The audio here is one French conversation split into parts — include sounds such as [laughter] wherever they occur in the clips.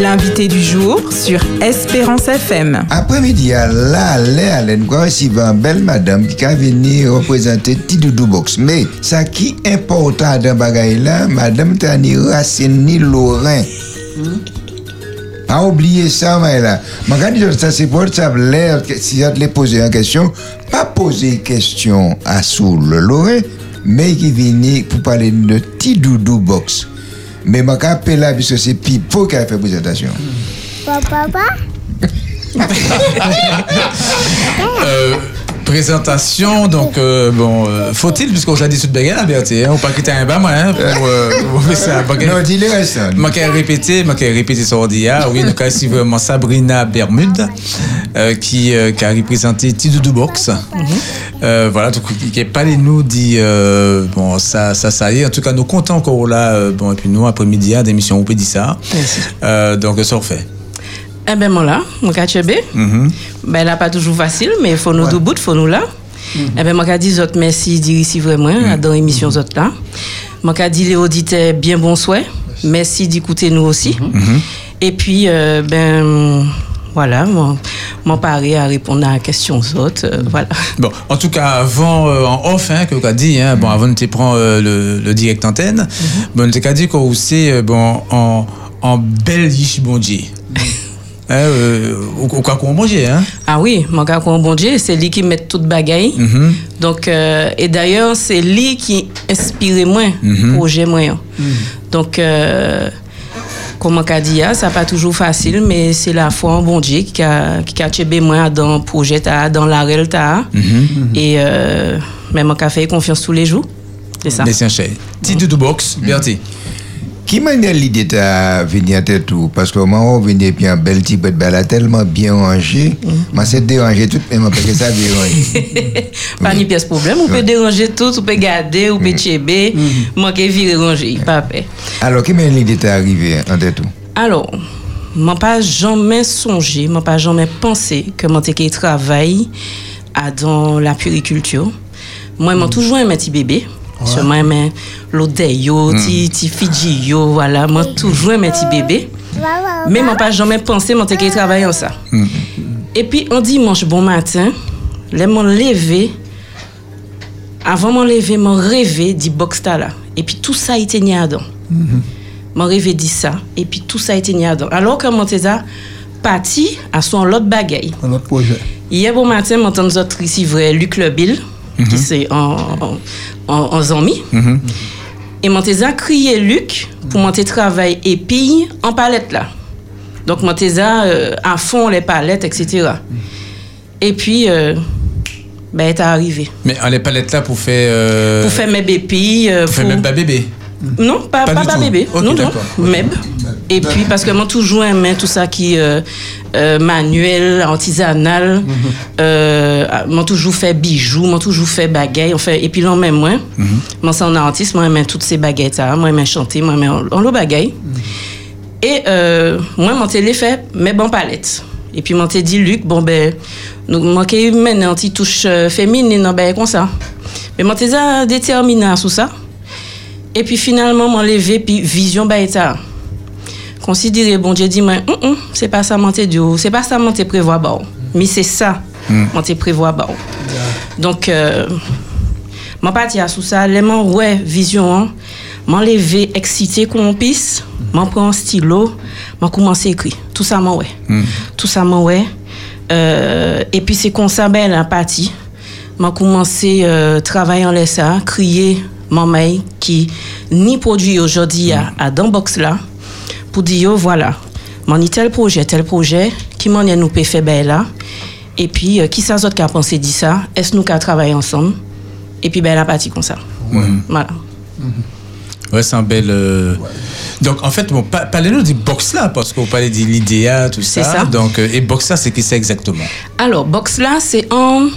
L'invité du jour sur Espérance FM. Après-midi, là, nous recevons une belle madame qui a venu représenter Tidoudou Box. Mais ça qui est important dans bagaille là, madame Tani Racine Lorrain. Pas oublier ça, mais. Mais quand ça, c'est pour ça, l'air, si je te poser une question, pas poser question à Soul Lorrain, mais qui vient pour parler de Tidoudou Box. Mais je m'appelle là, puisque c'est Pipo qui a fait la présentation. Papa, Euh, présentation, donc, euh, bon, euh, faut-il, puisqu'on s'est dit toute bagarre, la vérité, hein, on pas quitter un bas, moi, hein, pour, euh, pour faire ça. Non, dis le reste. Moi, qui ai répété, moi, qui ai répété son ordia, oui, donc, c'est vraiment Sabrina Bermude, euh, qui, euh, qui a représenté Tidoudou Box. Euh, voilà, donc, qui- est pas les nous dit, euh, bon, ça, ça, ça y est. En tout cas, nous comptons encore là, euh, bon, et puis nous, après-midi, à d'émission, on peut dire ça. Euh, donc, ça, on fait. Eh ben, moi là, mon KHB, ben là, pas toujours facile, mais il faut nous deux bouts, il faut nous là. Eh ben, moi, dit autres merci d'y ici vraiment, dans l'émission autres là. Moi, dit les auditeurs bien bon souhait, merci d'écouter nous aussi. Et puis, euh, ben, voilà, mon, mon pari à répondre à la question autres, euh, voilà. Bon, en tout cas, avant, euh, en off, hein, que tu as dit, hein, bon, avant de te prendre euh, le, le direct antenne, bon, tu as dit qu'on aussi, euh, bon, en, en Belgique, bon Dieu. Hein, euh, ou, hein? Ah oui, mon gars, qu'on bon Dieu, c'est lui qui met toute bagaille. Mhm. Donc, euh, et d'ailleurs, c'est lui qui inspire moi, projet moi. Donc, euh, comme on a dit, ah, ça pas toujours facile, mais c'est la foi en bon Dieu qui a, qui a tchébé moi dans le projet, ta, dans la réelle. ta. Et euh, même on a fait confiance tous les jours. C'est ça. C'est un chien. Petit doudou box, Bertie. Qui m'a donné l'idée de venir à tête tout Parce que moi, on venait puis un bel type de balle tellement bien rangé. Moi, c'est dérangé tout, mais moi, parce que ça dérange. [laughs] Pas ni pièce problème. On peut déranger tout, on peut garder, on peut tchéber. Moi qui virer ranger, pas peur. Alors, qui m'a donné l'idée d'arriver en tête tout Alors, je pas jamais songé, je pas jamais pensé que mon téké travail à dans la puriculture. Moi, j'ai toujours aimé petit bébé. Parce que Moi, j'aime l'odeur, yo, ti, ti Fidji, yo, voilà. Moi, toujours aimé petit bébé. Mais je pas jamais pensé mon téké travailler en ça. Et puis, un dimanche bon matin, les m'ont levé. Avant mon lever, mon rêvé dit box là. Et puis tout ça était nié dedans. Mon rêvé dit ça. Et puis tout ça était nié dedans. Alors que mon téza parti à son autre projet. Hier bon matin, mon tante autre ici vrai Luc Lebil, qui c'est en, en, en, en Zami. Et mon téza crié Luc pour monter travail épille en palette là. Donc mon euh, à fond les palettes, etc. Et puis, euh, ben, elle est arrivé. Mais on les palettes là pour faire. euh, Pour faire mes bébés. euh, pour faire pour- même pas bébé. Non, pas, Pas pas, bébé. Non, non. MEB. Et puis, parce que moi, toujours aimé tout ça qui euh, euh, manuel, artisanal. euh, moi, toujours fait bijoux, moi, toujours fait bagaille. On fait, et puis, là, même moi, moi, c'est un artiste, moi, j'aime toutes ces baguettes. Moi, j'aime chanter, moi, j'aime en l'eau bagaille. Et euh, moi, mon télé fait mes bonnes palettes. Et puis, mon dit, Luc, bon, ben, nous, qui maintenant, une petite touche euh, féminine, ben, comme ça. Mais mon t'es déterminé tout ça. Et puis finalement, m'en levé, puis vision bah ça. Considérer, bon Dieu dit, moi, Hum, hum, c'est pas ça, mon t'es dit, c'est pas ça, mon t'es prévoit, bah, mais c'est ça, mon t'es prévoit, bah. Donc, euh, mon parti à tout ça, les mon ouais, vision, hein, m'en levé, excité qu'on puisse, m'en prend un stylo, m'en commence à écrire. Tout ça, m'en ouais. Tout ça, m'en ouais. Euh, et puis c'est comme ça, ben, la partie. M'a commencé euh, travailler en laissant, crier mon mail qui ni produit aujourd'hui à, à dans box là pour dire oh, voilà, mon tel projet, tel projet, qui m'en est nous peut faire ben là. Et puis euh, qui ça autres qui a pensé dit ça, est-ce nous qui a travaillé ensemble? Et puis ben la partie comme ça. Voilà. Ouais, c'est un bel. euh, Donc, en fait, bon, pa- parlez-nous du box là, parce qu'on parlait de l'idéa, tout ça. C'est ça. Donc, euh, et box là, c'est qui c'est exactement? Alors, box là, c'est en.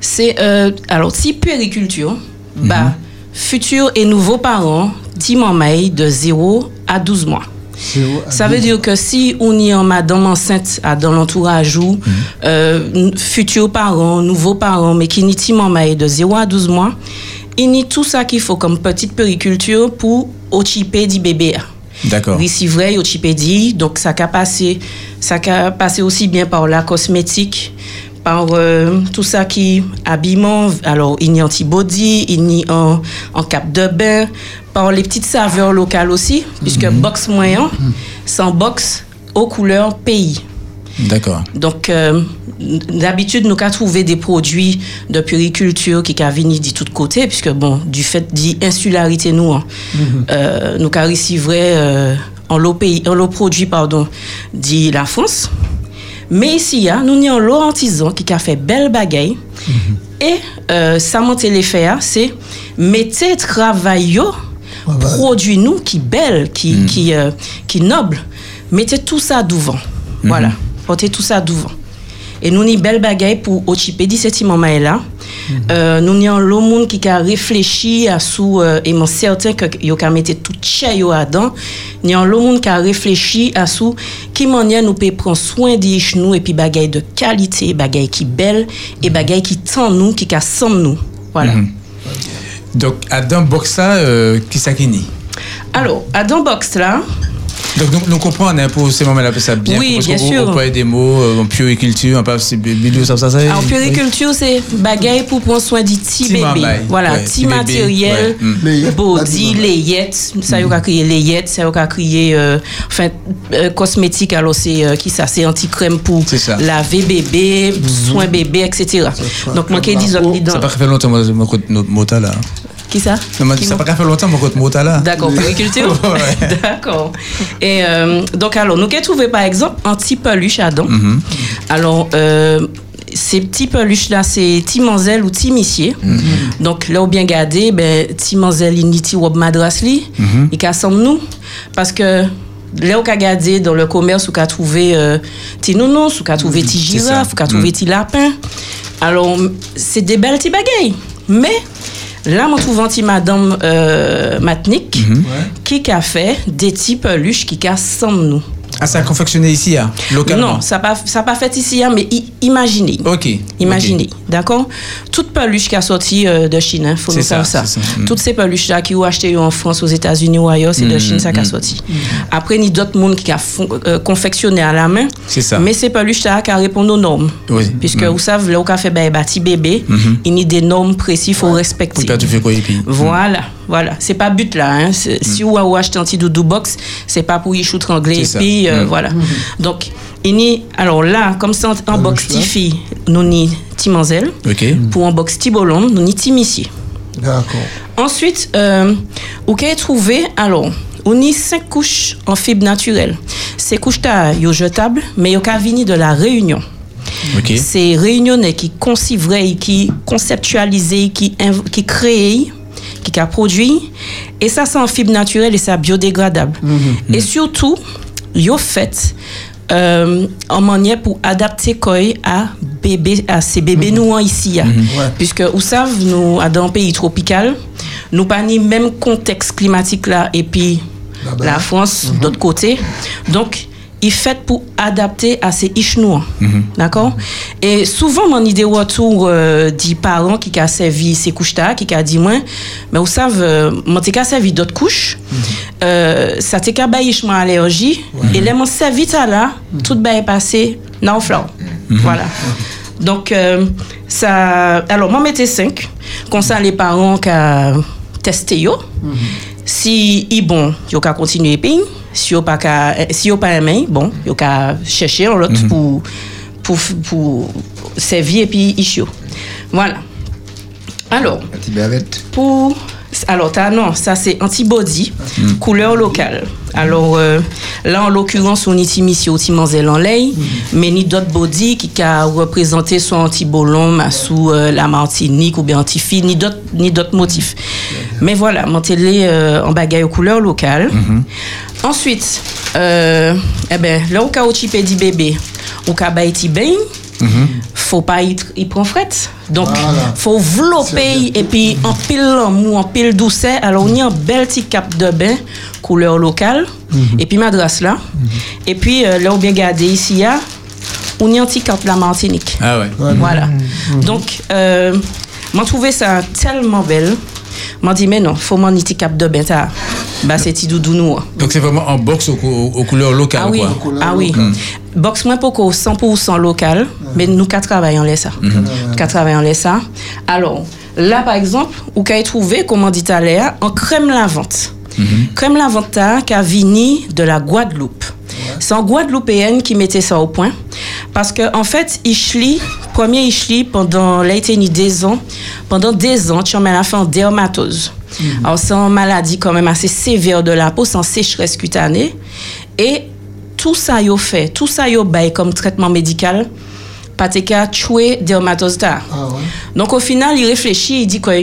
C'est. euh, alors, si puériculture, bah, futurs et nouveaux parents, Maï, de 0 à 12 mois. À Ça veut dire que si on y a madame enceinte à dans l'entourage ou euh, n- futurs parents, nouveaux parents, mais qui n'y Maï de 0 à 12 mois, il y a tout ça qu'il faut comme petite périculture pour occuper du bébé. D'accord. Oui, c'est vrai. Donc, ça a passé, ça a passé aussi bien par la cosmétique, par euh, tout ça qui habillement. Alors, il y a anti-body, il y a en, en cap de bain, par les petites saveurs locales aussi, puisque box moyen, sans box aux couleurs pays. D'accord. Donc, euh, d'habitude, nous avons trouvé des produits de puriculture qui ont venir de tous côtés, puisque, bon, du fait d'insularité, nous, hein, euh, nous avons reçu vrai euh, en l'eau pays, en l'eau produit, pardon, dit la France. Mais ici, hein, nous avons l'eau antisan qui a fait belle bagaille. Et euh, ça monte les faire, c'est mettez travail yo, produit nous qui belle, qui, qui, euh, qui noble. Mettez tout ça devant. Voilà. Portez tout ça devant. Et nous, avons belle bagaille pour cette moment là. Euh, nous avons le monde qui a réfléchi à sous, euh, et certain que yo ka mette tout chez yo dedans. Avons le monde qui a réfléchi à sous, qui nous peut prendre soin de nous et puis bagaille de qualité, bagaille qui belle et bagaille qui tend nous, qui ka sent nous. Voilà. Donc, à dans Boxa, euh, qui qui nie Alors, dans box là, Donc, nous, nous comprenons hein, pour ces moments-là, ça bien. Oui, bien sûr. On peut des mots euh, en puriculture, on peut c'est milieu, ça, ça, ça. En puriculture, c'est bagaille pour prendre soin du petit bébé. Voilà, petit matériel. Layette, body, layette, ça y a crié layette, ça y a crié euh, enfin euh, cosmétique alors c'est euh, qui ça c'est anti-crème pour C'est ça. laver bébé, soin bébé etc. Donc moi qui dis la peau. dans Ça n'a pas fait longtemps, moi, mon côté notre mota là. Qui ça? Non, mais Qui Ça n'a pas fait longtemps, mon côté mota là. D'accord, puriculture. [laughs] Ouais. [laughs] D'accord. Et euh, donc, alors, nous avons trouvé par exemple un petit peluche à dents? Mhm. Alors, euh, ces petits peluches-là, c'est Timanzel ou Timissier. Mhm. Donc, là, où bien gardé, ben, Timanzel, il niti robe madras li, Mhm. il casse nous. Parce que là, où qu'a gardé dans le commerce, où qu'a trouvé euh, ti nounours, où qu'a trouvé ti girafe, où qu'a trouvé ti lapin. Alors, c'est des belles petits bagailles. Mais, là, on trouve un petit madame euh, Matnik Mhm. qui a fait des petits peluches qui cassent nous. Ah, ça a confectionné ici, hein, localement Non, ça n'a pas, ça pas fait ici, hein, mais imaginez. Ok. Imaginez, d'accord? Toute peluche qui a sorti euh, de Chine, il faut C'est nous savoir ça. Mm. Toutes ces peluches-là qui ont acheté en France, aux États-Unis ou ailleurs, c'est de Chine ça qui a sorti. Après, il y a d'autres monde qui a euh, confectionné à la main. C'est ça. Mais ces peluches-là qui répondent aux normes. Oui. Puisque Mm. vous savez, là où on fait ben, bâti bébé, il y a des normes précises, il faut respecter. Pour faire puis. Voilà, voilà. C'est pas but là. Hein. C'est- Si vous avez acheté un petit doudou box, c'est pas pour y shooter anglais. Et puis, euh, Mm. voilà. Donc, il y a- alors là, comme ça, en box là. Tifi, nous ni Timanzel. Ok. Pour un box Tibolon, nous ni Timissier. D'accord. Ensuite, euh, vous avez trouvé, alors, on y cinq couches en fibre naturelle. Ces couches-là, sont jetables, mais ont venir de la Réunion. Ok. C'est réunionnais qui concivraient, qui conceptualisent, qui, qui qui a produit. Et ça, c'est en fibre naturelle et c'est biodégradable. Et surtout, yo fait euh, en manière pour adapter quoi à bébé à ces bébés nous en ici. Ouais. puisque vous savez nous dans un pays tropical nous pas ni même contexte climatique là et puis Là-bas. la France d'autre côté donc il fait pour adapter à ces ichnois. D'accord? Et souvent mon idée retour euh, dit parents qui a servi ces couches là qui a dit moi mais vous savez euh, mon t'ai servi d'autres couches euh, ça t'est qu'à baïchement allergie et là mon servi ça là tout est passé dans le fleur voilà. Donc euh, ça alors moi mettez 5 comme ça les parents qui testé yo. Si ils bon yo ka continuer pays si yo pas ka si yo pas aimé bon yo ka chercher un autre pour pour pour servir et puis ichio voilà. Alors pour alors t'as non ça c'est antibody couleur locale. Alors euh, là en l'occurrence on est ici au Timanzel en lait mais ni d'autres body qui a représenté soit antibolon sous euh, la Martinique ou bien antifi ni d'autres ni d'autres motifs. Mais voilà monter euh, en bagaille aux couleurs locales ensuite euh, eh ben là où tu di bébé au cas baïti bain faut pas y, y prendre fret donc Voilà. faut vlopper et puis en pile l'amour, en pile douceur. Alors, on y a un bel petit cap de bain, couleur locale, et puis madras là. Et puis, euh, là, on bien gardé ici, il y a, on y a un petit cap de la Martinique. Ah ouais. Voilà. Donc, euh, m'a trouvé ça tellement belle. M'a dit, mais non, faut mon petit cap de bain. ça. Bah c'est petit doudou noir. Donc c'est vraiment en box aux, cou- aux couleurs locales, Ah oui, quoi. ah oui. Box moins pour 100% local, mais nous qu'à travailler en laisse ça. Qu'à travailler en ça. Alors, là par exemple, où qu'à trouvé comment dit à l'air en crème lavante. Crème lavante là, qui a vini de la Guadeloupe. C'est en Guadeloupéenne qui mettait ça au point parce que en fait, Ishli, premier Ishli pendant l'été des ans, pendant des ans, tu en mets la fin en dermatose. Alors c'est une maladie quand même assez sévère de la peau, en sécheresse cutanée et tout ça yo fait, tout ça yo bail comme traitement médical, pas te ka tuer dermatose. Ah ouais. Donc au final, il réfléchit, il dit quoi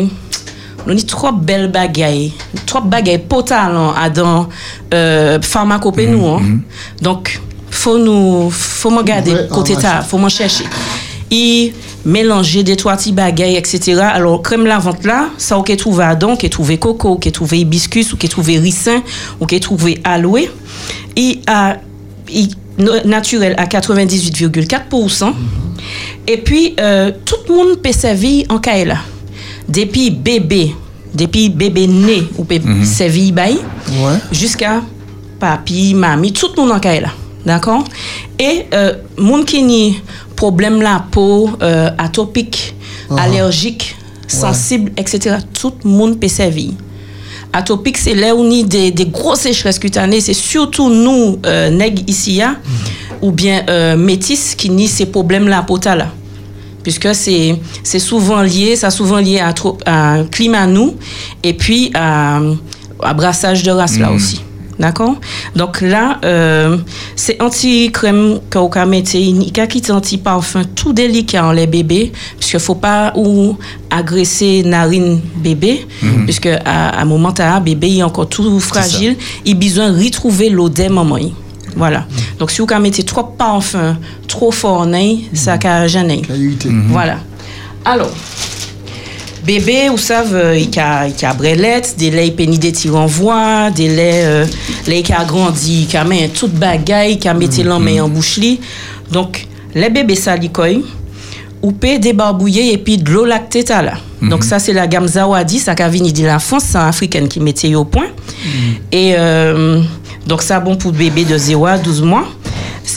on a trop belles bagailles, trop bagailles potales à dans euh, pharmacopée nous. hein. Donc faut nous faut me garder côté ta, faut me chercher. Il mélanger des trois petits bagailles etc. Alors crème lavante là, ça ok trouvé adon, qui trouvé coco, ok trouvé hibiscus ou qui trouvé ricin ou qui trouvé aloe. Il a il- no- naturel à 98,4%. Et puis, euh, tout le monde peut servir en Kaela. Depuis bébé, depuis bébé né, ou peut servir bail, Ouais. jusqu'à papi, mamie, tout le monde en Kaela. D'accord? Et, euh, monde qui problème la peau, euh, atopique, allergique, sensible, etc., tout le monde peut servir. Atopique, c'est là où on a des, des grosses sécheresses cutanées. C'est surtout nous, euh, nègres ici, hein, ou bien euh, métis, qui ni ces problèmes-là, pota là. Puisque c'est c'est souvent lié, ça souvent lié à, trop, à un climat nous, et puis à, à brassage de race là aussi. D'accord? Donc là, euh, c'est anti-crème il y a qui anti-parfum tout délicat en les bébés, puisqu'il faut pas ou agresser narine bébé, puisque à, un moment, un bébé, il est encore tout fragile, il a besoin de retrouver l'odeur maman. Voilà. Donc si vous mettez trop parfum, trop fort, ça va gêner. Qualité. Voilà. Alors, bébé, vous savez, il y a, a brelette, des laits pénis des renvoie, des laits, euh, lait qui a grandi, qui a toute bagaille, qui a main en bouche li. Donc, les bébés salikoy, ou peut débarbouiller et puis de l'eau lactée t'as là. Donc ça c'est la gamme Zawadi, ça qui vient de la France, c'est un africaine qui mettait au point. Et euh, donc ça bon pour le bébé de 0 à 12 mois.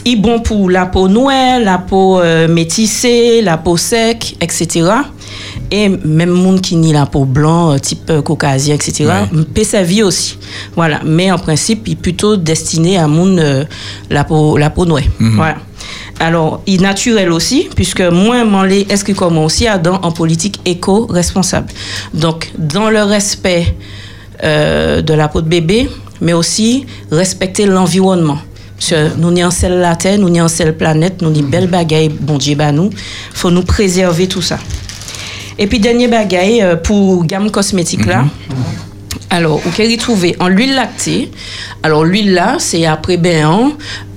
Il bon pour la peau noire, la peau euh, métissée, la peau sec, etc. Et même monde qui nie la peau blanc, euh, type euh, caucasien, etc. Ouais. peut servir aussi. Voilà. Mais en principe, il est plutôt destiné à monde euh, la peau la peau noire. Voilà. Alors, il est naturel aussi, puisque moins manlé est-ce que comme aussi à dans en politique éco-responsable. Donc, dans le respect de la peau de bébé, mais aussi respecter l'environnement. Parce que nous n'y en seule la terre, nous n'y en seule planète, nous n'y belle bagaille, bon Dieu, bah nous, faut nous préserver tout ça. Et puis, dernier bagaille euh, pour gamme cosmétique là. Alors, vous pouvez trouver en l'huile lactée. Alors, l'huile là, c'est après ben,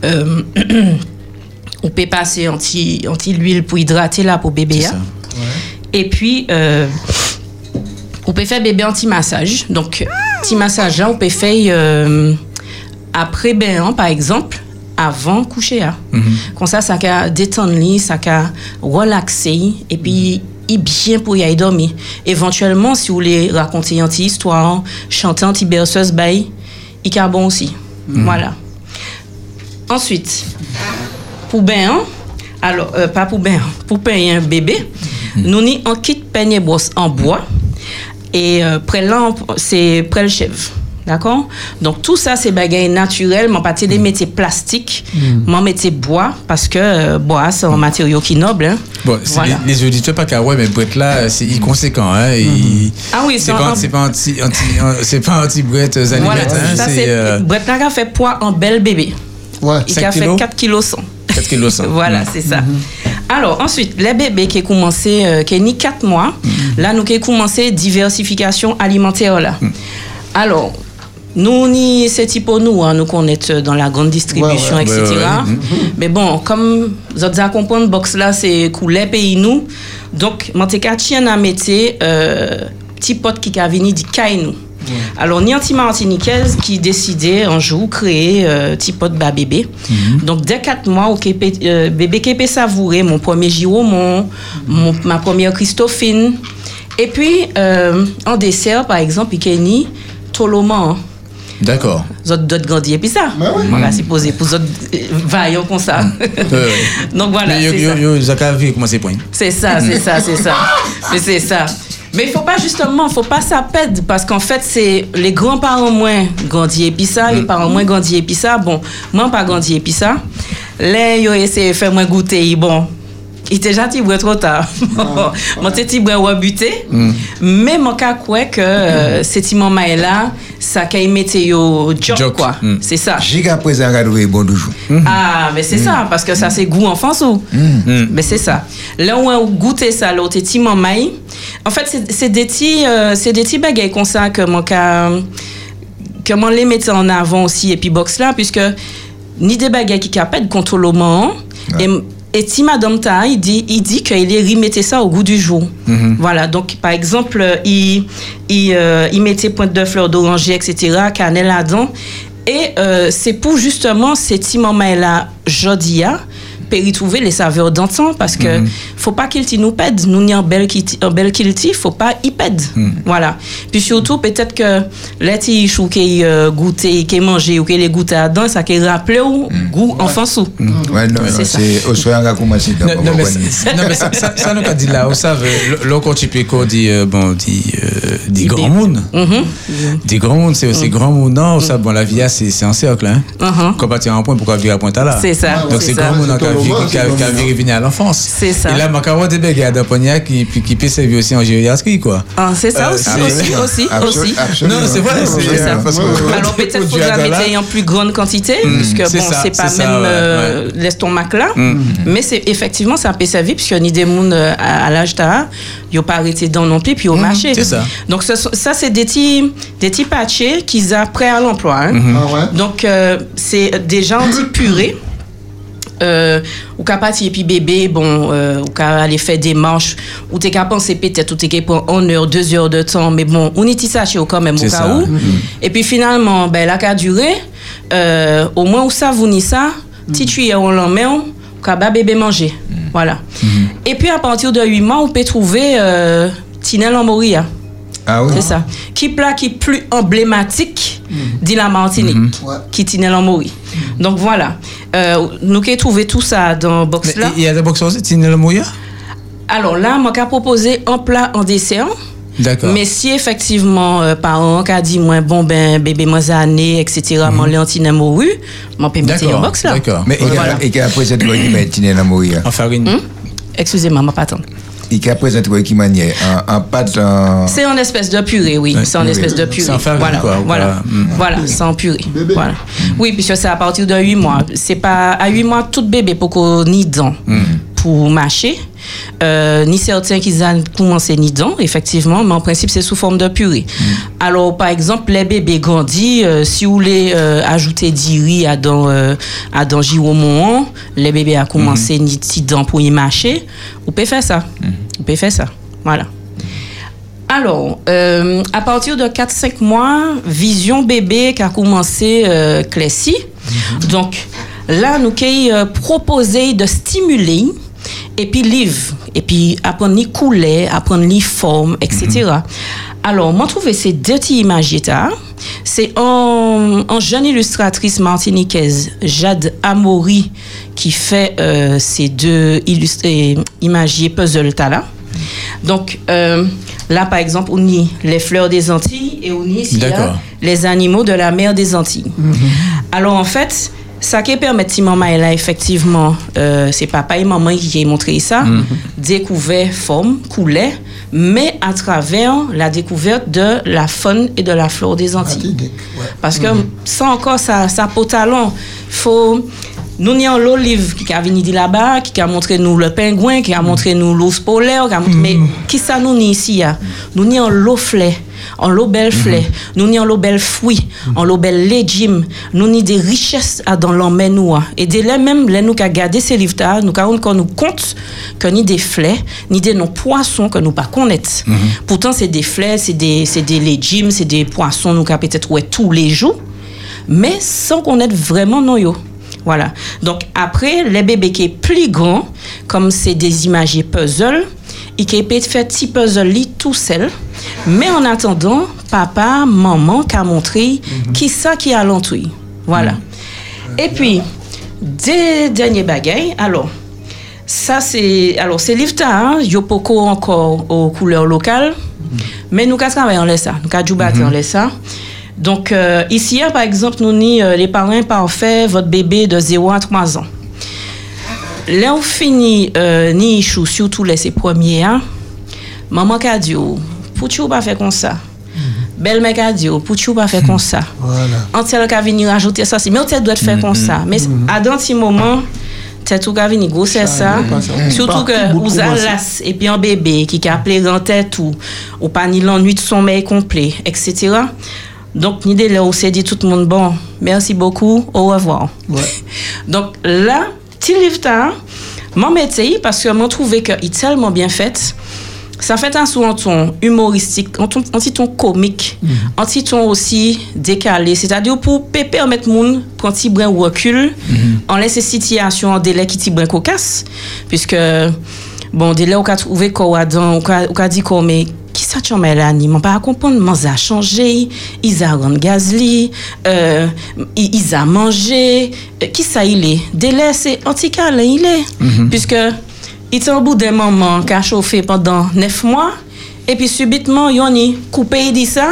euh, [clears throat] on peut passer anti, anti l'huile pour hydrater la peau bébé. Hein. Et puis, euh, on peut faire bébé anti-massage. Donc, anti-massage là, on peut faire euh, après bain, par exemple, avant coucher. hein. Comme ça, ça va détendre, lui, ça va relaxer. Et puis, il bien pour y aller dormir. Éventuellement, si vous voulez raconter une petite histoire, chanter un petit berceuse, bail, il est bon aussi. Voilà. Ensuite, pour bain, alors, euh, pas pour bain, pour payer un bébé, nous avons un kit peigne brosse en bois. Et euh, près là, c'est près le chèvre. D'accord? Donc, tout ça, c'est bagaille naturel. Mais pas des métiers plastiques, mais métier bois, parce que euh, bois, c'est un matériau qui est noble. hein. Bon, Voilà. les, les auditeurs pas qu'à ouais, mais Brett là, c'est inconséquent. Hein, il- Ah oui, c'est pas, pas anti, anti, c'est pas anti Brett euh, Voilà, hein, ça, c'est c'est. euh, Brett Lara fait poids en bel bébé. Ouais. Il 5 a fait kilos 4 kilos 100. 4 kilos cent. [laughs] Voilà, c'est ça. Alors, ensuite, les bébés qui ont commencé, euh, qui ont ni 4 mois, là, nous avons commencé diversification alimentaire. Là. Alors, nous, ni c'est type nous, hein, nous connaissons dans la grande distribution, Ouais, etc. ouais, ouais. Mais bon, comme vous avez compris, box là, c'est couler pays nous. Donc, Manteca tient à mettre euh, petit pot qui a venu du nous. Alors, ni anti martiniquaise qui décidait un jour créer euh, petit pot bas bébé. Donc, dès 4 mois, au Képé- euh, bébé qui peut savourer mon premier giraumon, mon, ma première Christophine. Et puis, euh, en dessert, par exemple, il y a Toloman. D'accord. Zot d'autres grandir puis ça. Bah ouais. On va s'y poser pour autres euh, vaillants comme ça. Donc voilà, Mais yo, c'est yo, ça. yo, vu comment c'est point? C'est ça, c'est ça, c'est ça. [laughs] Mais c'est ça. Mais il faut pas justement, faut pas ça pède parce qu'en fait c'est les grands-parents moins grandis et puis ça, les parents moins grandis et puis ça. Bon, moi pas grandi et puis ça. Là, yo essayé de faire moins goûter, bon. Il était boire trop tard. [laughs] Mon petit boire ou buté. Mais mon cas quoi que euh, cet moment là, ça qu'il mettait yo joke quoi. Mm. C'est ça. Jusqu'à présent, regardez, bon toujours. Ah, mais c'est ça, parce que ça, c'est goût enfance ou? Mais c'est ça. Là où on goûte ça, l'autre petit mamaï. En fait, c'est- des petits, euh, c'est des petits bagailles comme ça que mon cas, comment les mettre en avant aussi, et puis box là, puisque ni des bagailles qui capent de contrôle au moment. Et, si Madame il dit, il dit qu'il remettait ça au goût du jour. Voilà. Donc, par exemple, il, il, euh, il mettait pointe de fleurs d'oranger, etc., cannelle là-dedans. Et euh, c'est pour justement ces petits moments-là, jodia, péri trouver les saveurs d'antan parce que faut pas qu'il t'y nous pède. Nous n'y en belle qu'il en t'y, faut pas y pède. Voilà. Puis surtout, peut-être que les petits chou qui euh, goûté, qui mangé ou qui les goûté à dedans, ça qui rappelé ou goût enfance ou. Ouais, non, C'est non, ça. c'est au soir, on va commencer. Non, non, mais, ça- non, mais ça, ça, ça nous a dit là, vous savez, le quand tu peux quoi dit, euh, bon, dit, euh, dit grand monde. Mhm. Dit grand monde, c'est aussi grand monde. Non, ça, bon, la vie, c'est c'est un cercle, hein. Mhm. Quand partir un point, pourquoi vivre à point là? C'est ça, Donc c'est grand monde qui a qui qui revenir à l'enfance. C'est ça. Et là, ma carotte des bégayes de Pognac qui, puis qui peut servir aussi en gériatrie, quoi. Ah, c'est ça Euh, aussi, aussi, aussi. Non, c'est vrai, c'est- ouais. Alors peut-être Au faudra Diagala. mettre en plus grande quantité, puisque c'est bon, ça, c'est pas même ça, euh, l'estomac là, mais c'est effectivement ça peut servir puisque ni des monde euh, à, à l'âge tard, ils pas arrêté dans non plus puis au marché. c'est ça. Donc ça c'est des petits des petits patchés qu'ils a prêts à l'emploi. hein. Ah ouais? Donc c'est des gens dits purés. Euh, ou qu'à partir et puis bébé bon euh, ou qu'à aller faire des marches ou t'es qu'à penser peut-être ou t'es qu'à prendre une heure deux heures de temps mais bon on y ça chez quand même au cas où et puis finalement ben la qu'a duré euh, au moins où ça vous ni ça petit tuyau on l'emmène ou qu'à bébé manger voilà. Et puis à partir de 8 mois on peut trouver euh, Tinel en Moria Ah oui? c'est ça. Qui plat qui plus emblématique de la Martinique, Ouais. qui tinait en Mori. Donc voilà. Euh, nous avons trouvé tout ça dans box là. Il y a des boxeurs aussi, Tine le Mouya? Alors là, moi j'ai proposé un plat en dessert. D'accord. Mais si effectivement, euh, parent qui a dit, moi, bon, ben, bébé, moi, année, etc., mouru, moi, peux mettre en box là. D'accord. Mais Voilà. et qu'après cette il m'a été dans Moria. En farine. Excusez-moi, moi, pas qu'après cette fois, qui manière en, en pâte, en. C'est en espèce de purée, oui. C'est en purée. espèce de purée. Sans farine, voilà, quoi, voilà, pas, mm. voilà, sans purée. Voilà. Oui, puisque c'est à partir de 8 mois. C'est pas à 8 mois tout bébé pour qu'on ni dents pour mâcher. Euh, ni certains qui ont commencé ni dents, effectivement, mais en principe c'est sous forme de purée. Alors par exemple, les bébés grandis, euh, si vous voulez euh, ajouter du riz à dans à dans giromon, les bébés a commencé ni petits dents pour y mâcher, vous pouvez faire ça. Vous pouvez faire ça. Voilà. Alors, à partir de 4-5 mois, Vision Bébé qui a commencé euh, Clécy. Donc, là, nous avons proposé de stimuler et puis livre, et puis apprendre les couleurs, apprendre les formes, etc. Alors, moi, trouvé ces deux petites images. C'est un, un jeune illustratrice martiniquaise, Jade Amaury, qui fait euh, ces deux illustrés, imagiers puzzle là. Donc euh, là, par exemple, on y les fleurs des Antilles et on y ici, les animaux de la mer des Antilles. Alors en fait, ça qui permet à maman et là effectivement, euh, c'est papa et maman qui ont montré ça, découvert forme, couleur, mais à travers la découverte de la faune et de la flore des Antilles. Parce que ça encore, ça, ça peut talent. Faut, nous avons l'olive qui a venu de là-bas, qui a montré nous le pingouin, qui a montré nous l'ours polaire, qui a montré, mais qui ça nous ni ici ya? Nous avons l'eau fleur, en l'eau belle fleur, nous avons l'eau belle fruits, en l'eau belle légumes, nous avons des richesses à dans l'emmène nous. Et dès là même, là nous avons gardé ces livres là, nous avons qu'on nous compte que ni des fleurs, ni des non poissons que nous pas connaître. Pourtant c'est des fleurs, c'est des c'est des légumes, c'est des poissons nous avons peut-être ouais tous les jours mais sans connaître vraiment non yo. Voilà. Donc après, les bébés qui est plus grand, comme c'est des images puzzle, et qui faire petit puzzle tout seul. Mais en attendant, papa, maman qui a montré qui ça qui a l'entoui. Voilà. Et puis, des derniers bagailles, alors, ça c'est, alors c'est livre hein, yo poko encore aux couleurs locales, mais nous qu'à travailler en laisse ça, nous jouer en laisse ça. Donc, euh, ici, hein, par exemple, nous ni euh, les parents parfaits, votre bébé de 0 à 3 ans. Là, on finit euh, ni chou, surtout les premiers, hein, maman qu'a dit, pour tu pas faire comme ça. Belle mec a dit, oh, pour tu pas faire comme ça. [laughs] Voilà. Antel ka vini rajouter ça, si. mais on doit faire comme ça. Mais à dans petit moment, t'es tout ka vini gros c'est ça. Surtout que vous beaucoup las et puis un bébé qui a appelé dans tête ou ou pas ni l'ennui de sommeil complet, etc. Donc ni dès là où c'est dit tout le monde bon, merci beaucoup, au revoir. Ouais. [laughs] Donc là, petit livre là, m'en mettais parce que m'en trouvais que il est tellement bien fait. Ça fait un sous un ton humoristique, un ton, un petit ton comique, un petit ton aussi décalé. C'est-à-dire pour pe- permettre moun prendre un petit brin recul, en laisse situation en délai qui petit brin cocasse, puisque bon délai on a trouvé quoi dans, on a, on dit quoi mais qui ça tu mets là ni m'en pas comprendre mais ça a changé. Ils a rendu gazli euh, ils a mangé. Euh, qui ça il est? Délai c'est anti-câlin, il est. Puisque il était au bout d'un moment qui a chauffé pendant neuf mois et puis subitement yon y coupé il dit ça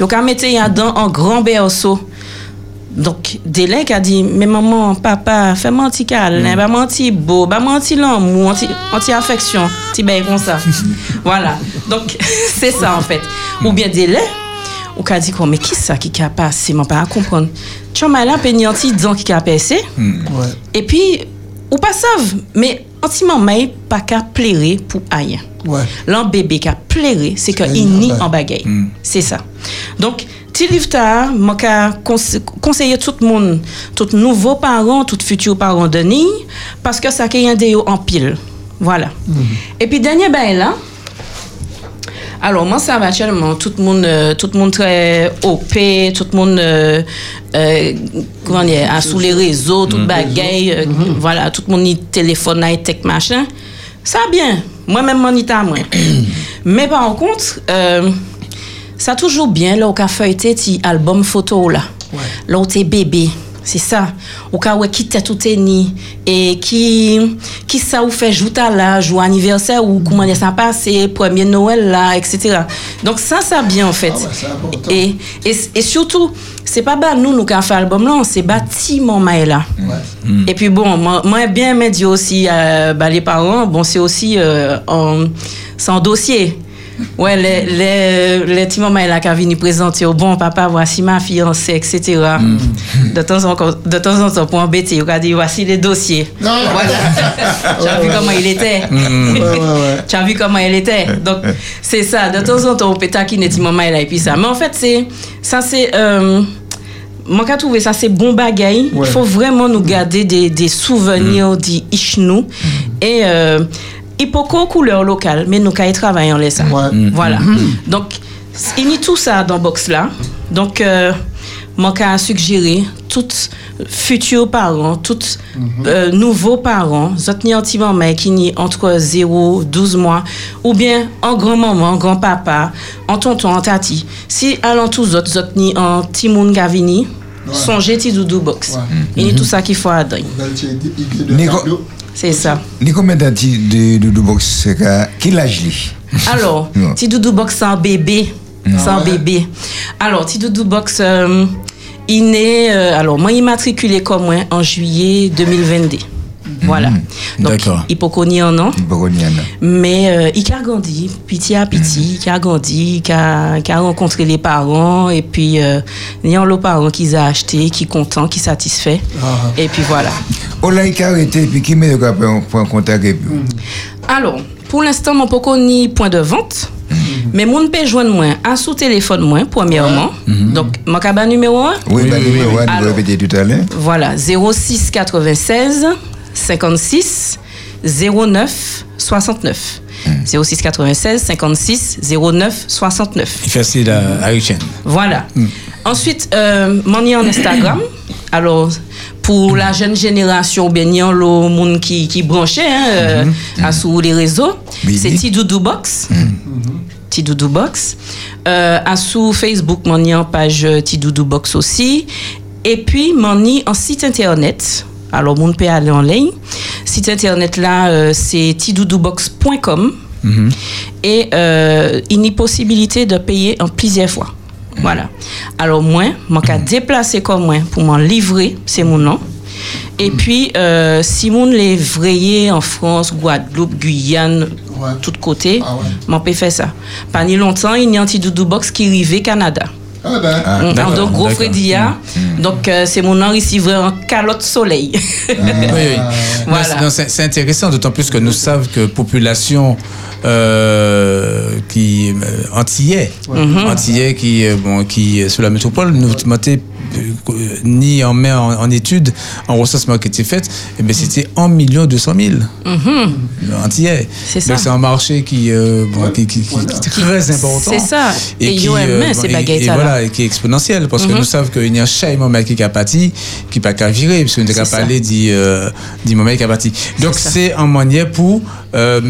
il a mis dans un grand berceau donc, délai qui a dit, mais maman, papa, fais-moi un petit câlin, bah, moi un petit beau, bah, petit l'amour, un petit, un petit affection, petit bain comme ça. [laughs] voilà. Donc, [laughs] c'est ça, en fait. Ou bien délai, ou qu'a dit, quoi, mais qui ça qui a passé, mon pas à comprendre. Tu as mal à petit dent qui a passé, Ouais. et puis, ou pas savent, mais anti-maman, pas qu'à plairer pour aïe. Ouais. L'un bébé qui a pleuré, c'est qu'il nie en bagaille. C'est ça. Donc, petit livre ta, moi qu'a conse- conseiller tout le monde, tout nouveaux parents, tout futurs parents de parce que ça qui un des en pile. Voilà. Et puis dernier bail là. Alors moi ça va actuellement tout le monde euh, tout le monde très OP, tout le monde euh, euh, comment dire, ah, sous les réseaux, tout bagaille, euh, voilà, tout le monde y téléphone, high tech machin. Ça bien. Moi-même, mon à moi. [coughs] Mais par contre, ça toujours bien, là, au feuilleté, ti album photo, là. Ouais. Là t'es bébé. C'est ça. Au cas qui t'a tout ni. Et qui, qui ça ou fait joute à l'âge ou anniversaire ou comment ça passe, premier Noël là, etc. Donc ça, ça bien en fait. Ah ouais, et, et, et surtout, c'est pas bah nous, nous qui avons fait l'album là, c'est bâtiment Maëla. Ouais. Et puis bon, moi, moi bien me dire aussi, euh, bah, les parents, bon, c'est aussi euh, en, sans dossier. Ouais, les, les, les petits mamans là qui viennent présenter au bon papa, voici ma fiancée, etc. De, temps en, de temps en temps, pour embêter, il a dit voici les dossiers. Non. Voilà. tu as vu comment il était. Ouais, ouais, ouais. Tu as vu comment elle était. Donc, c'est ça. De temps en temps, on peut taquiner petit maman là et puis ça. Mais en fait, c'est ça, c'est. Euh, moi, j'ai trouvé ça, c'est bon bagaille. Il Ouais. faut vraiment nous garder des, des souvenirs d'Ishnou. Et euh, il peut qu'aux couleurs locales, mais nous, quand travailler en laissant. Ouais. Voilà. Donc, il y a tout ça dans box là. Donc, euh, moi, j'ai suggéré tous futurs parents, tous euh, nouveaux parents, autres ni anti maman qui ni entre 0 12 mois, ou bien en grand-maman, grand-papa, en tonton, en tati. Si allant tous autres, autres ni en petit monde qui a vini, songez petit doudou box. Ouais. Il y a tout ça qu'il faut. Belle C'est ça. Ni combien de temps de Doudou Box Qui l'âge li Alors, [laughs] petit doudou box sans bébé. Sans bébé. Alors, petit doudou box, euh, il est. euh, alors, moi, il matriculé comme moi en juillet 2022. Voilà. Donc, D'accord. il peut connaître un an. Boroniana. Mais euh, il a grandi, petit à petit, il a grandi, il a, il a rencontré les parents, et puis euh, il y a les parents qui ont acheté, qui content, qui satisfait. Ah. Et puis voilà. On l'a arrêté, puis qui met le point contact et puis. Alors, pour l'instant, mon pas ni point de vente. Mais mon peut joindre moi à sous téléphone moi premièrement. Donc mon cabane numéro 1 Oui, bah, numéro un, Alors. vous répétez tout à l'heure. voilà 06 96 56 09 69. 06 96 56 09 69. Il facile à. Voilà. Ensuite, euh, en Instagram. Alors, pour la jeune génération, a le monde qui, qui branchait hein, euh, à sous les réseaux, Oui, c'est. Tidoudou Box. Ti Doudou Box. Euh, à sous Facebook, mon en page euh, Ti Doudou Box aussi. Et puis, mon en site internet. Alors, mon peut aller en ligne. Site internet là, euh, c'est tidoudoubox.com. Et euh, il y a possibilité de payer en plusieurs fois. Voilà. Alors, moi, mon cas déplacer comme moi pour m'en livrer, c'est mon nom. Et puis, euh, si mon les vrayé en France, Guadeloupe, Guyane, Ouais. tout côté, Ah ouais. m'en peut faire ça. Pas ni longtemps, il y a un petit doudou box qui arrivait Canada. Ah ben. Ah, Mm, d'accord, donc, gros. Frédia. Donc, euh, c'est mon nom ici, en calotte soleil. [laughs] Oui, oui. Voilà. Non, c'est- intéressant, d'autant plus que nous savons que population euh, qui euh, antillais, antillais qui euh, bon qui euh, sur la métropole nous euh, ni en met en, en étude en recensement qui était fait, eh ben, c'était en millions deux cent mille antillais. C'est ça. Donc, C'est un marché qui, euh, bon, qui, qui- qui- Voilà. qui est très important. C'est ça. Et qui, euh, ces et- voilà, et qui est exponentielle parce que nous savons qu'il y a un chat moment qui a parti qui pas qu'à virer parce C'est pas ça. parler du euh, moment qui a parti. Donc c'est un moyen pour euh,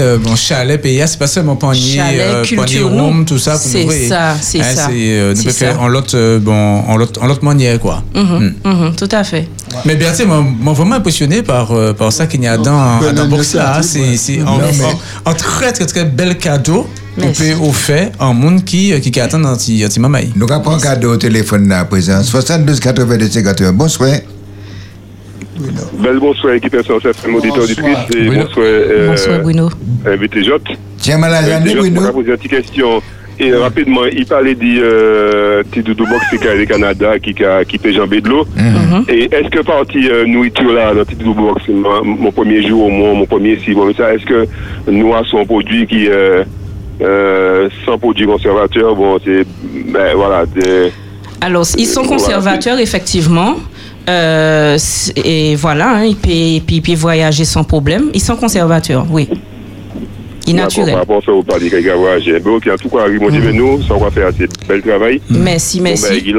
euh, bon chalet pays c'est pas seulement panier Chalet, euh, panier non. tout ça C'est ça, c'est Hein, ça. euh, C'est peut faire en l'autre euh, bon en l'autre manière quoi. Mhm, mhm, tout à fait. Mais bien sûr, moi, moi vraiment impressionné par, euh, par ça qu'il y a dans, dans C'est un, un- un très très très bel cadeau qu'on peut offrir à un monde qui, qui, qui attend dans petit mamaï. Nous avons un cadeau au téléphone à présent. 72 82 51. Bonsoir. Bel bonsoir équipe SNCF, auditeur auditrice et Oui. bonsoir euh, Bonsoir, Bruno. invité Jot. Tiens, mal à Invité l'année, Jot, on Bruno. va poser une petite question. Et rapidement, il parlait du euh, petit doudou box qui est Canada, qui a qui paye Jean Bédelot. Mhm. Et est-ce que partie euh, nourriture là, dans petit doudou box, mon, mon premier jour au moins, mon premier six mois, ça, est-ce que nous avons un produit qui euh, euh, sans produit conservateur, bon, c'est ben voilà, Alors, ils sont Voilà, conservateurs, effectivement. Euh, et voilà, hein, ils peuvent, et puis, ils peuvent voyager sans problème. Ils sont conservateurs, oui. Ils D'accord, naturels. Par rapport à ça, vous parlez quelqu'un voyager. Ok, en tout cas, motivez-nous, ça on va faire assez bel travail. Merci, Bon, ben, merci.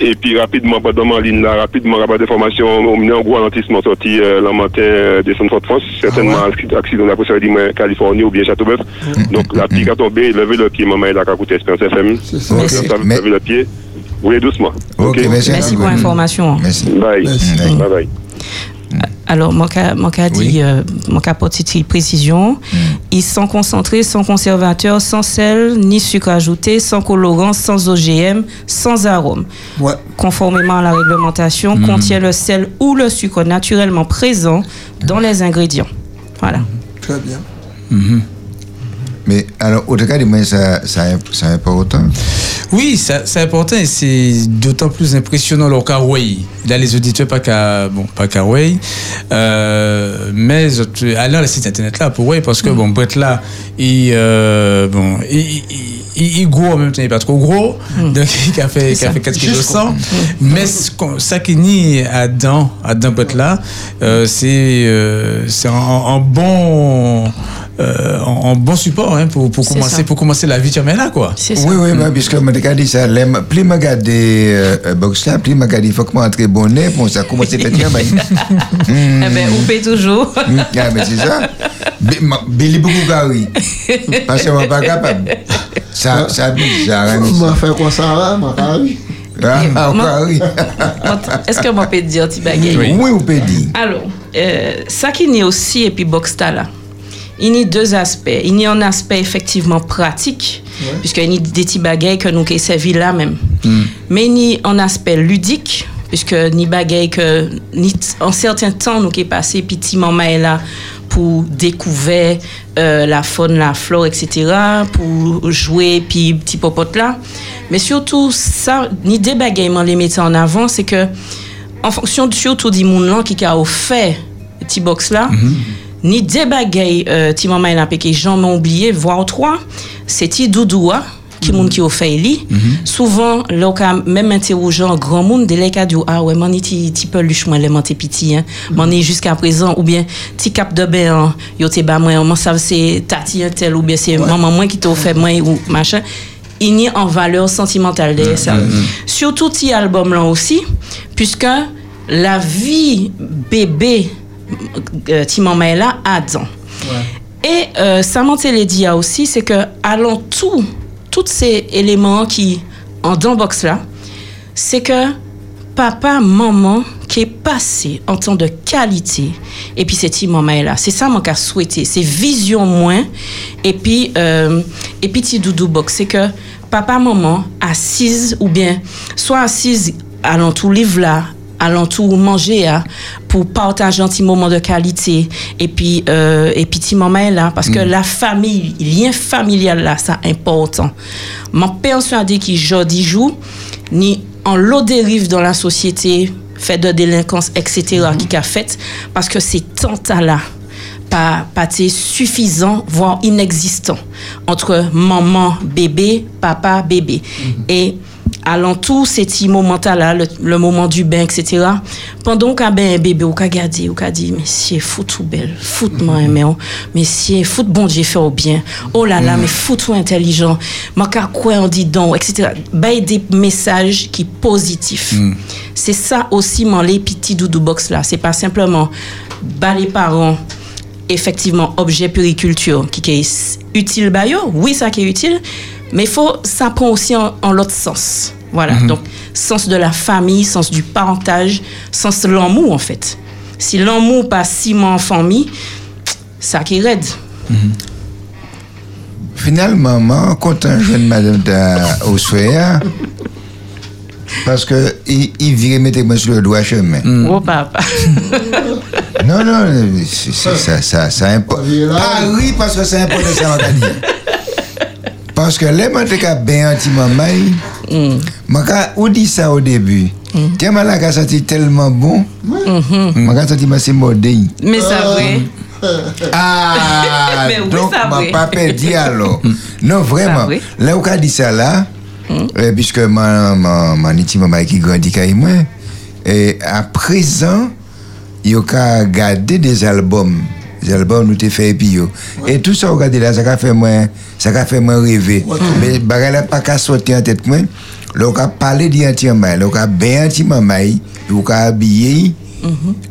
Et puis rapidement, pendant ma ligne là, rapidement, rabat d'informations, on a un gros ralentissement sorti euh, le matin euh, des centres de France, certainement accident accident de la de Californie ou bien Châteauneuf. Donc la pique a tombé, levez le pied, maman, il a qu'à coûter Espérance FM. Ça. Ça, levez le pied, roulez doucement. Ok, merci. Merci pour l'information. Merci. Bye. Merci. Bye bye. Alors, mon cas, mon cas Oui. dit, euh, mon cas petite précision, ils sont concentrés, sans conservateur, sans sel, ni sucre ajouté, sans colorant, sans OGM, sans arôme. Ouais. Conformément à la réglementation, contient le sel ou le sucre naturellement présent dans les ingrédients. Voilà. Très bien. Mais alors, au cas moi, ça, ça, c'est important. Oui, ça- c'est important et c'est d'autant plus impressionnant le Kawaii. Là, les auditeurs, pas qu'à bon, pas euh, mais allez sur le site internet là pour oui, parce que bon, Brett là, il, euh, bon, il, il, il, il gros en même temps, il est pas trop gros, donc il a fait, il a fait 4 kg 100. Mais ce qu'on- ça qui nie à dedans, à Brett là, euh, c'est, euh, c'est un, un bon, euh, un, un bon support hein, pour, pour commencer, ça. pour commencer la vie de là quoi. C'est ça. Oui, oui, bah, puisque je me dit ça, plus je regarde euh, box là, plus je regarde, il faut que je entre bonnet pour ça commence à faire travail. [laughs] Eh ben, on paie toujours. Ah, mais c'est ça. Billy beaucoup Gary. Parce qu'on n'est pas capable. Ça, ça bizarre. hein, va faire quoi ça là, Ah, Moi- Gary. Est-ce que moi peux te dire, petit bagay? Oui. Oui, on peut dire. Alors, euh, ça qui n'y aussi, et puis Boxta là, il y a deux aspects. Il y a un aspect effectivement pratique, puisqu'il y a des petits bagailles que nous qui servi là même. Mais il y a un aspect ludique, puisque ni bagaille que, ni en certains temps, nous qui passé, petit maman est là pour découvrir euh, la faune, la flore, etc., pour jouer, puis petit popote là. Mais surtout, ça, ni des bagailles, les mettre en avant, c'est que, en fonction surtout du monde qui a offert petit box là, ni des bagailles, euh, ti maman a m'ai oublié, voire trois, c'est ti doudoua, qui monde qui a fait li. Souvent, là, quand même interrogeant grand monde, de là, dit, ah ouais, man, ti, ti peluche, moi, les monté petit, hein. Man, est jusqu'à présent, ou bien, ti cap de hein, yo te ba moi, ça, c'est tati un tel, ou bien c'est maman moi qui t'a offert moi, ou machin. Il n'y a en valeur sentimentale derrière ça. Surtout, ti album là aussi, puisque la vie bébé, euh, ti maman est là, a dedans. Et euh, ça m'a dit aussi, c'est que allant tout, tous ces éléments qui en dans box là, c'est que papa, maman qui est passé en temps de qualité, et puis c'est est là. C'est ça mon cas souhaité, c'est vision moins, et puis euh, et puis petit doudou box, c'est que papa, maman assise ou bien soit assise allant tout livre là, allant tout manger hein, pour partager un petit moment de qualité. Et puis euh, et puis petit moment est là parce que la famille lien familial là ça important. Mon persuadé qui jodi joue ni en l'eau dérive dans la société fait de délinquance etc qui a fait parce que c'est tant à là pas, pas suffisant, voire inexistant entre maman, bébé, papa, bébé. Et alentour, c'est petit moment là, le, le moment du bain, etc. Pendant qu'un ben bébé, ou qu'a gardé, ou qu'a dit, mais si fout tout belle, fout moi aimé, oh. mais si fout bon Dieu fait au bien, oh là là, mais fout tout intelligent, ma quoi on dit donc, etc. Ben des messages qui positifs. C'est ça aussi, mon les petits doudou box là. C'est pas simplement, bah les parents, effectivement objet puriculture qui est utile bah yo, oui ça qui est utile mais faut ça prend aussi en, en l'autre sens voilà donc sens de la famille sens du parentage sens de l'amour en fait si l'amour pas ciment en famille ça qui est raide Finalement, moi, content jeune madame au soir, parce que il, il virait mettre moi sur le doigt chemin. oh papa [laughs] Non, non, c'est, c'est- ça, ça, ça importe. Ah oui, parce que c'est important, ça. Parce que les ont bien anti maman, maka ou dit ça au début? Tiens, là, qui senti tellement bon, maka senti que c'est moderne. mais ça vrai Ah, [laughs] Mais oui, donc, m'a vrai. pas [laughs] perdu alors. non, vraiment. vrai. Là où dit ça là, euh, puisque ma, ma, ma niti maman qui grandit avec moi, et à présent, il a gardé des albums. Albums nous t'ai fait et puis yo. Et tout ça, regardez là, ça a fait moi, ça a fait moi rêver. Mais bagay là pas qu'à sortir en tête moi. Là, on a parlé d'anti maman, là, on a bien anti maman, on a habillé.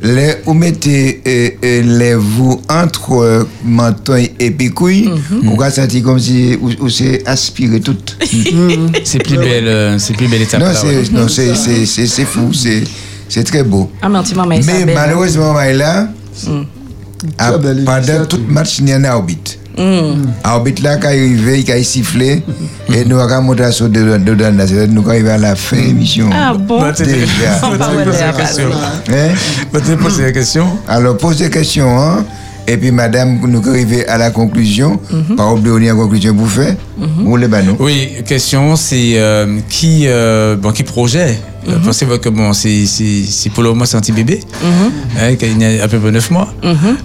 Les, vous mettez euh, euh, les vous entre euh, menton et puis couille, vous avez senti comme si vous, vous c'est aspiré tout. [laughs] C'est plus belle, euh, c'est plus belle étape. non, ouais. c'est, non, c'est, c'est, c'est, fou, c'est, c'est très beau. ah mais Mais hein. malheureusement, là, à- Belle pendant tout match, il y a un arbitre. Mm. Arbitre là, quand il arrive, il a sifflé, et nous avons monté à sauter dedans, dedans, là. C'est-à-dire, nous, quand il va à la fin de l'émission. ah bon? Bah, Déjà. [laughs] On va posé la question. Hein? Bah, la question. Alors, pose des questions, hein? Et puis, madame, nous arrivons à la conclusion. Pas oublier on est en conclusion pour faire. Vous les banou. Oui, question, c'est euh, qui, euh, bon, qui projet euh, Pensez-vous que bon, c'est, pour le moment c'est un petit bébé, hein, qui a à peu près 9 mois.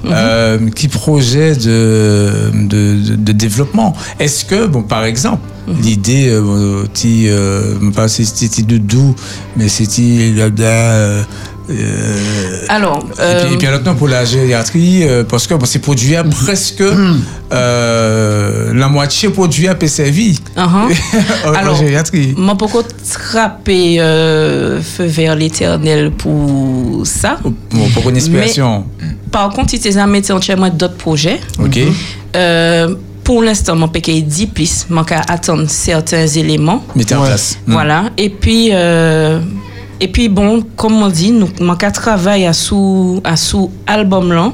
Euh, qui projet de, de, de, de développement. Est-ce que, bon, par exemple, l'idée, euh, bon, ti, euh, pas c'est c'est doudou, mais c'est euh, euh, alors et euh, puis, et puis alors non, pour la gériatrie, euh, parce que bon, c'est produit à presque euh, la moitié produit à servi en, en Alors, gériatrie. Moi, pourquoi trapper euh, feu vers l'éternel pour ça Bon, pour une inspiration. Par contre, il t'a mis entièrement d'autres projets. Ok. Euh, pour l'instant, mon péché est 10 plus. Je vais attendre certains éléments. Mettez en place. Mm. Voilà. Et puis, euh, et puis bon, comme on dit, nous manque à travailler à sous, à sous album là.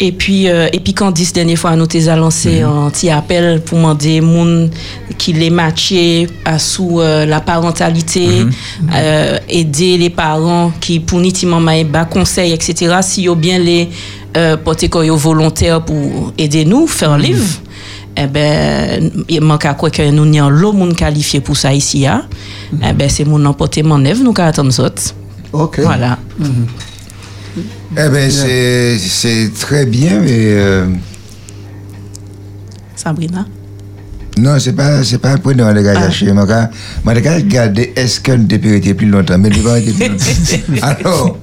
Et puis, euh, et puis quand dix dernières fois, nous t'es lancé un petit appel pour demander moun qui les matché à sous euh, la parentalité, euh, aider les parents qui pour maï bas conseil, etc. Si yo bien les euh, porter volontaires pour aider nous, faire un livre eh ben, il manque à quoi que nous n'ayons l'eau moun qualifié pour ça ici, hein. eh ben, c'est mon emporter mon œuvre, nous attendre autres. Ok. Voilà. Eh bien, c'est, c'est très bien, mais. euh, Sabrina? Non, c'est pas, c'est pas un point de les gars chercher. Mais quand, mais les gars regarder est-ce qu'on peut rester plus longtemps? Mais il va rester plus longtemps. [laughs] Alors,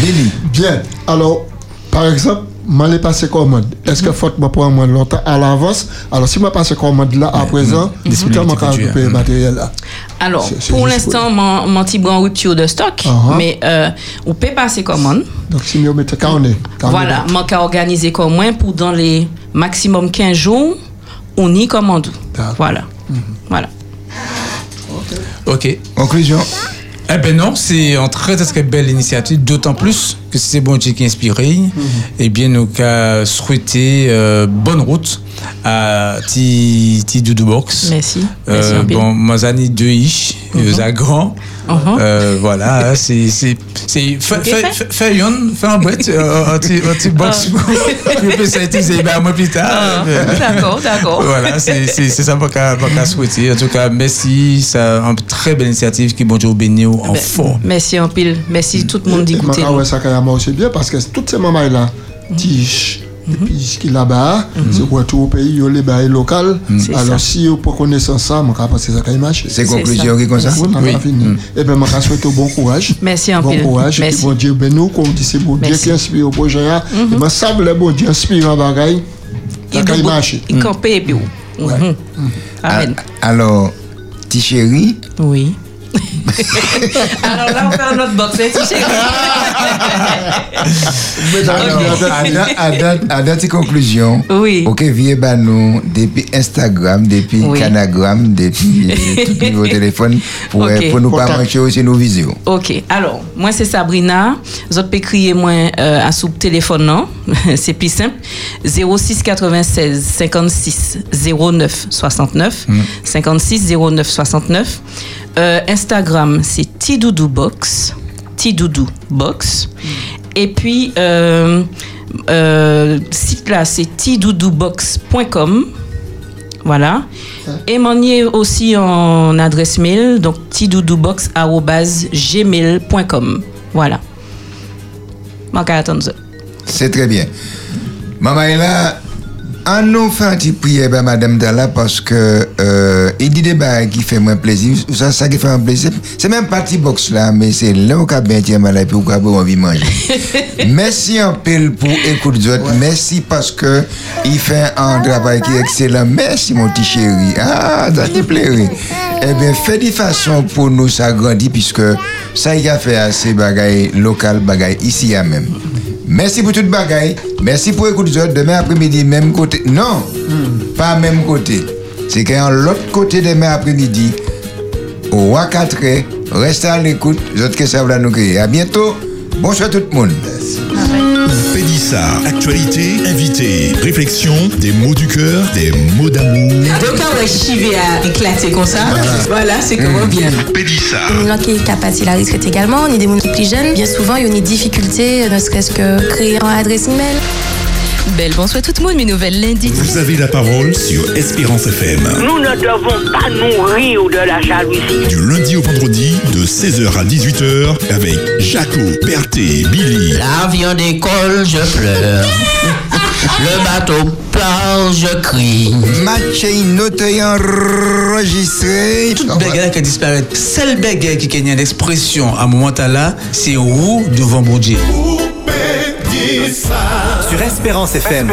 Billy, Bien. Alors, par exemple, m'allais passer commande. Est-ce que faut me prendre longtemps à l'avance Alors, si je passe commande là, à présent, comment je budget, récupérer le matériel là? Alors, pour l'instant, mon, mon petit bras en rupture de stock, Uh-huh. mais euh, on peut passer commande. Donc, si nous mettons carnet. Voilà, moi qu'à organiser comme moi pour dans les maximum 15 jours, on y commande. Voilà. Voilà. Ok. Conclusion. Eh ben non, c'est une très très belle initiative, d'autant plus que c'est bon Dieu qui inspiré. Eh bien, nous avons souhaité euh, bonne route à Ti Ti Doudou Box. Merci. Euh, bon, moi, deux euh, à Mhm. Euh, voilà, [laughs] c'est, fais, une, fais un boîte, euh, un petit, box, [laughs] [laughs] je peux ça utiliser, ben, moi plus tard. Ah, D'accord, d'accord. voilà, c'est ça pour qu'à souhaiter. En tout cas, merci. C'est une très belle initiative qui, bon Dieu, béni en Ben, fort. Merci en pile. Merci tout le monde d'écouter. Ah ouais, ça quand même aussi bien parce que toutes ces mamans là, tiges, et puis ce qui est là-bas, c'est retour au pays, yo les bails locaux. C'est Alors ça. si vous pour connaissance ça, moi, parce que ça quand même marché. C'est conclusion qui est comme ça? Oui, a pas fini. Et bien, je souhaite bon courage. Merci en Bon courage. Et Merci. bon Dieu, ben nous, comme on dit, c'est bon Dieu qui inspire au projet. là. Et moi, ça, le bon Dieu inspire en bagaille. Ça Il doit- marché. il campait et puis. Mhm. Amen. Alors, petit chéri, Oui. [laughs] Alors là, on fait un autre box, [laughs] alors, à date- conclusion. Oui. Ok, vieux nous, depuis Instagram, depuis Oui. Canagram, depuis [laughs] tout niveau téléphone, pour, euh, Ok. pour nous pas Contact. manquer aussi nos visios. Ok, alors, moi c'est Sabrina. Vous pouvez crier moi euh, à sous téléphone, non? C'est plus simple. 06 96 56 09 69. 56 09 69. Euh, Instagram, c'est Tidoudou Box. Tidoudou Box. Et puis, euh, euh, site là, c'est tidoudoubox.com. Voilà. Et m'en aussi en adresse mail, donc tidoudoubox.gmail.com. Voilà. Manque à. C'est très bien. Maman est là. On nous fait un petit prière, ben, madame Dalla, parce que euh, il dit des bails qui fait moins plaisir. Ça, ça qui fait un plaisir. C'est même pas petit box là, mais c'est là où on bien tiens malade puis où on a envie de manger. [laughs] Merci en pile pour écoute d'autres. Merci parce que il fait un travail qui est excellent. Merci mon petit chéri. Ah, ça te plairait. Eh bien, fais de façon pour nous s'agrandir puisque ça y a fait assez bagaille local, bagaille ici à même. Merci pour toute bagaille. Merci pour écouter. Demain après-midi, même côté. Non, pas même côté. C'est qu'un l'autre côté demain après-midi, au Wakatre, restez à l'écoute. Les autres que ça va nous créer. À bientôt. Bonsoir tout le monde. Pédissa, actualité, invité, réflexion, des mots du cœur, des mots d'amour. Donc, quand on chivé à éclater comme ça, voilà, c'est comment bien. Pédissa. Les gens qui sont capables la retraite également, on est des gens plus jeunes. Bien souvent, il y a une difficulté, ne serait-ce que créer une adresse email. Belle bonsoir tout le monde, mes nouvelles lundi. Vous avez la parole sur Espérance FM. Nous ne devons pas nourrir de la jalousie. Du lundi au vendredi, de 16h à 18h, avec Jaco, Berthé, Billy, L'avion décolle, je pleure. Le bateau part, je crie. Match noté enregistré. Toute bagarre qui disparaît. Seule bagarre qui gagne l'expression à un moment là, c'est où devant Sur. Espérance FM.